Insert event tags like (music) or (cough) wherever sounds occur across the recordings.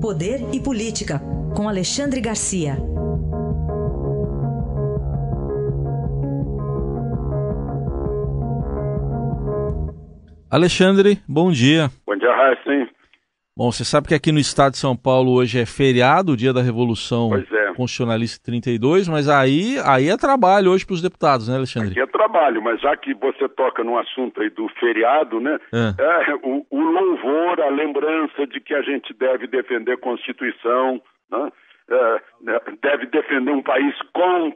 Poder e Política, com Alexandre Garcia. Alexandre, bom dia. Bom dia, Raíssa. Bom, você sabe que aqui no estado de São Paulo hoje é feriado, o dia da Revolução é. Constitucionalista 32, mas aí, aí é trabalho hoje para os deputados, né, Alexandre? Aqui é trabalho, mas já que você toca no assunto aí do feriado, né, é. É, o, o, louvor, a lembrança de que a gente deve defender a Constituição, né, é, né, deve defender um país com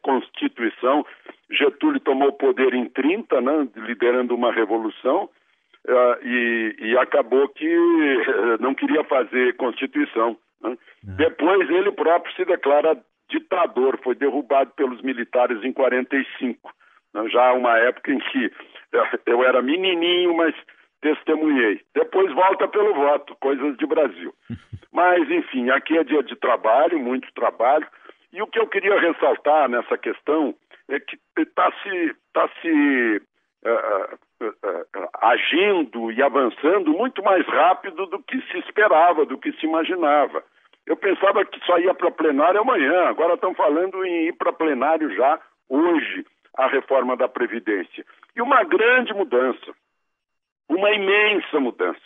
Constituição. Getúlio tomou poder em 30, né, liderando uma revolução, Uh, e, e, acabou que uh, não queria fazer Constituição. Né? Depois ele próprio se declara ditador, foi derrubado pelos militares em 45. Né? Já uma época em que uh, eu era menininho, mas testemunhei. Depois volta pelo voto, coisas de Brasil. (laughs) Mas, enfim, aqui é dia de trabalho, muito trabalho. E o que eu queria ressaltar nessa questão é que está se, tá se uh, agindo e avançando muito mais rápido do que se esperava, do que se imaginava. Eu pensava que só ia para plenário amanhã, agora estão falando em ir para plenário já hoje a reforma da Previdência. E uma grande mudança, uma imensa mudança.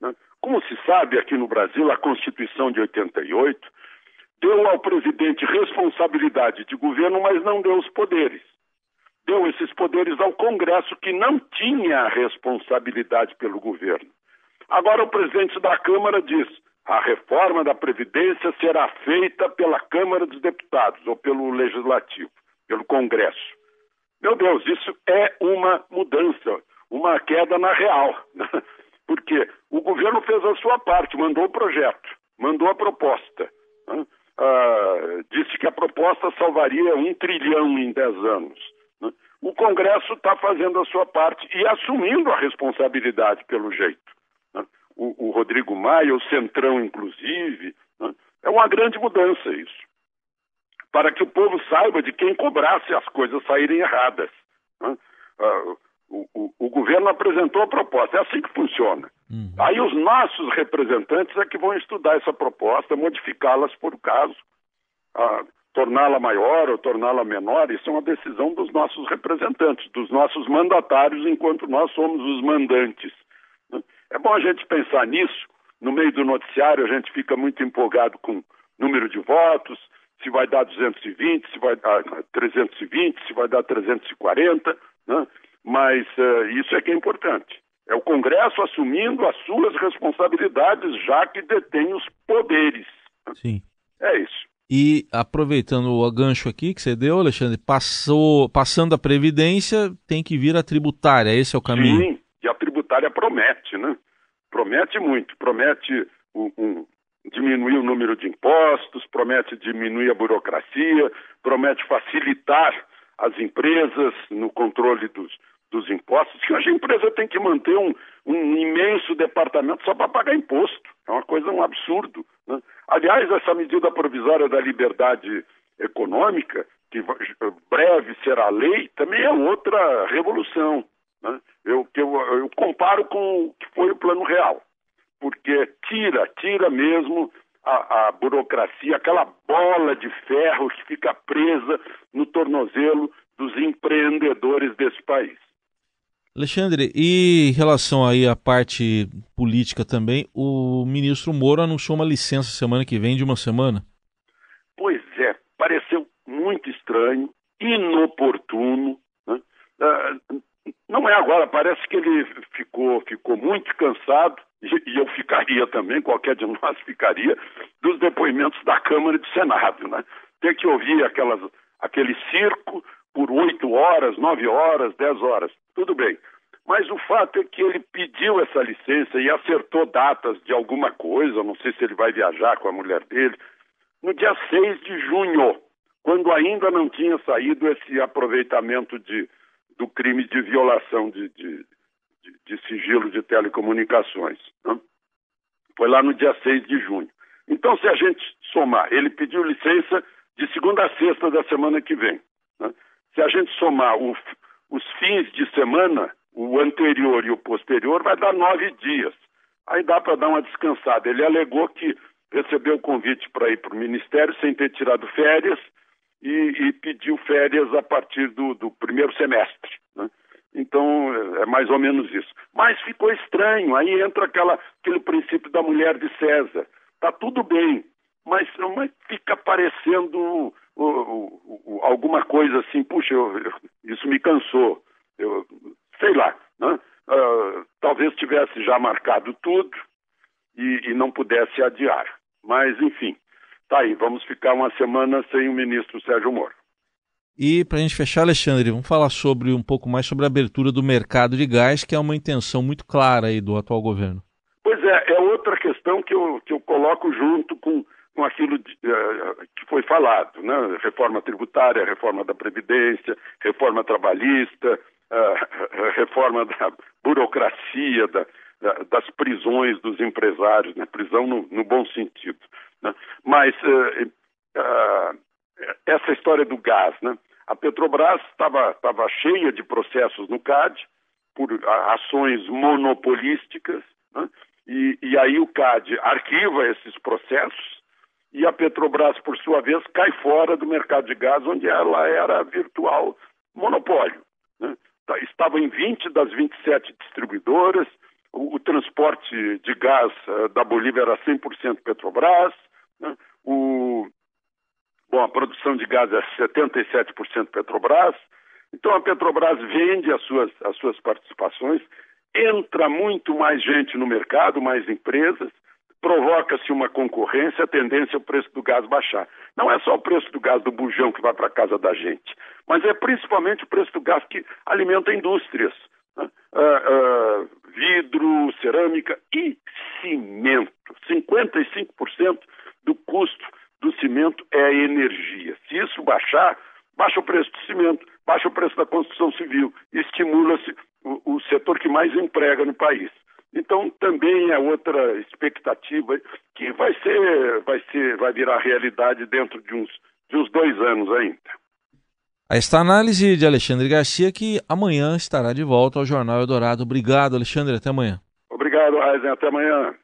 Né? Como se sabe aqui no Brasil, a Constituição de 88 deu ao presidente responsabilidade de governo, mas não deu os poderes deu esses poderes ao Congresso, que não tinha responsabilidade pelo governo. Agora, o presidente da Câmara diz: a reforma da Previdência será feita pela Câmara dos Deputados ou pelo Legislativo, pelo Congresso. Meu Deus, isso é uma mudança, uma queda na real. (laughs) Porque o governo fez a sua parte, mandou o projeto, mandou a proposta. Uh, disse que a proposta salvaria um trilhão em dez anos. Né? O Congresso está fazendo a sua parte e assumindo a responsabilidade, pelo jeito. Né? O, o, Rodrigo Maia, o Centrão, inclusive. Né? É uma grande mudança isso. Para que o povo saiba de quem cobrasse as coisas saírem erradas. Uh, o, o, o, governo apresentou a proposta, é assim que funciona. Uhum. Aí os nossos representantes é que vão estudar essa proposta, modificá-las por caso. Uh, torná-la maior ou torná-la menor, isso é uma decisão dos nossos representantes, dos nossos mandatários, enquanto nós somos os mandantes. É bom a gente pensar nisso. No meio do noticiário, a gente fica muito empolgado com número de votos, se vai dar 220, se vai dar 320, se vai dar 340, né? mas uh, isso é que é importante. É o Congresso assumindo as suas responsabilidades, já que detém os poderes. Sim. E aproveitando o gancho aqui que você deu, Alexandre, passou, passando a Previdência, tem que vir a tributária, esse é o caminho? Sim, e a tributária promete, né? Promete muito, promete um, um, diminuir o número de impostos, promete diminuir a burocracia, promete facilitar as empresas no controle dos, dos impostos, que hoje a empresa tem que manter um, um imenso departamento só para pagar imposto. É uma coisa, um absurdo. Né? Aliás, essa medida provisória da liberdade econômica, que breve será lei, também é outra revolução. Né? Eu, eu, eu comparo com o que foi o plano real, porque tira, tira mesmo a, a, burocracia, aquela bola de ferro que fica presa no tornozelo dos empreendedores desse país. Alexandre, e em relação aí à parte política também, o ministro Moro anunciou uma licença semana que vem de uma semana. Pois é, pareceu muito estranho, inoportuno. Né? Uh, não é agora, parece que ele ficou, ficou muito cansado, e, e, eu ficaria também, qualquer de nós (laughs) ficaria, dos depoimentos da Câmara e do Senado. Né? Ter que ouvir aquelas, aquele circo por oito horas, nove horas, dez horas. Tudo bem. Mas o fato é que ele pediu essa licença e acertou datas de alguma coisa, não sei se ele vai viajar com a mulher dele, no dia 6 de junho, quando ainda não tinha saído esse aproveitamento de, do crime de violação de, de, de, de sigilo de telecomunicações. Né? Foi lá no dia 6 de junho. Então, se a gente somar, ele pediu licença de segunda a sexta da semana que vem. Né? Se a gente somar o, os fins de semana, o anterior e o posterior, vai dar nove dias. Aí dá para dar uma descansada. Ele alegou que recebeu o convite para ir para o Ministério sem ter tirado férias e, e pediu férias a partir do, do primeiro semestre. Né? Então, é mais ou menos isso. Mas ficou estranho, aí entra aquela, aquele princípio da mulher de César. Está tudo bem, mas, mas fica parecendo uh, uh, uh, alguma coisa assim, puxa, eu, eu, isso me cansou. Sei lá, né? Uh, talvez tivesse já marcado tudo e, e não pudesse adiar. Mas, enfim, tá aí, vamos ficar uma semana sem o ministro Sérgio Moro. E para a gente fechar, Alexandre, vamos falar sobre um pouco mais sobre a abertura do mercado de gás, que é uma intenção muito clara aí do atual governo. Pois é, é outra questão que eu, que eu coloco junto com, com aquilo de, uh, que foi falado, né? Reforma tributária, reforma da Previdência, reforma trabalhista, uh, reforma da burocracia, da, da, das prisões dos empresários, né? prisão no, no bom sentido. Né? Mas uh, essa história do gás, né? A Petrobras estava cheia de processos no CAD por ações monopolísticas, né? e, e aí o CAD arquiva esses processos e a Petrobras, por sua vez, cai fora do mercado de gás, onde ela era virtual monopólio. Tá, estava em 20 das 27 distribuidoras, o, o transporte de gás uh, da Bolívia era 100% Petrobras, né? o, Bom, a produção de gás é 77% Petrobras. Então a Petrobras vende as suas, as suas participações, entra muito mais gente no mercado, mais empresas, provoca-se uma concorrência, a tendência é o preço do gás baixar. Não é só o preço do gás do bujão que vai para a casa da gente, mas é principalmente o preço do gás que alimenta indústrias. Né? Uh, uh, vidro, cerâmica e cimento. 55% do custo do cimento é a energia. Se isso baixar, baixa o preço do cimento, baixa o preço da construção civil, estimula-se o, o setor que mais emprega no país. Então também é outra expectativa que vai ser, vai ser, vai virar realidade dentro de uns, de uns dois anos ainda. Esta análise de Alexandre Garcia que amanhã estará de volta ao Jornal Eldorado. Obrigado, Alexandre. Até amanhã. Obrigado, Raizen. Até amanhã.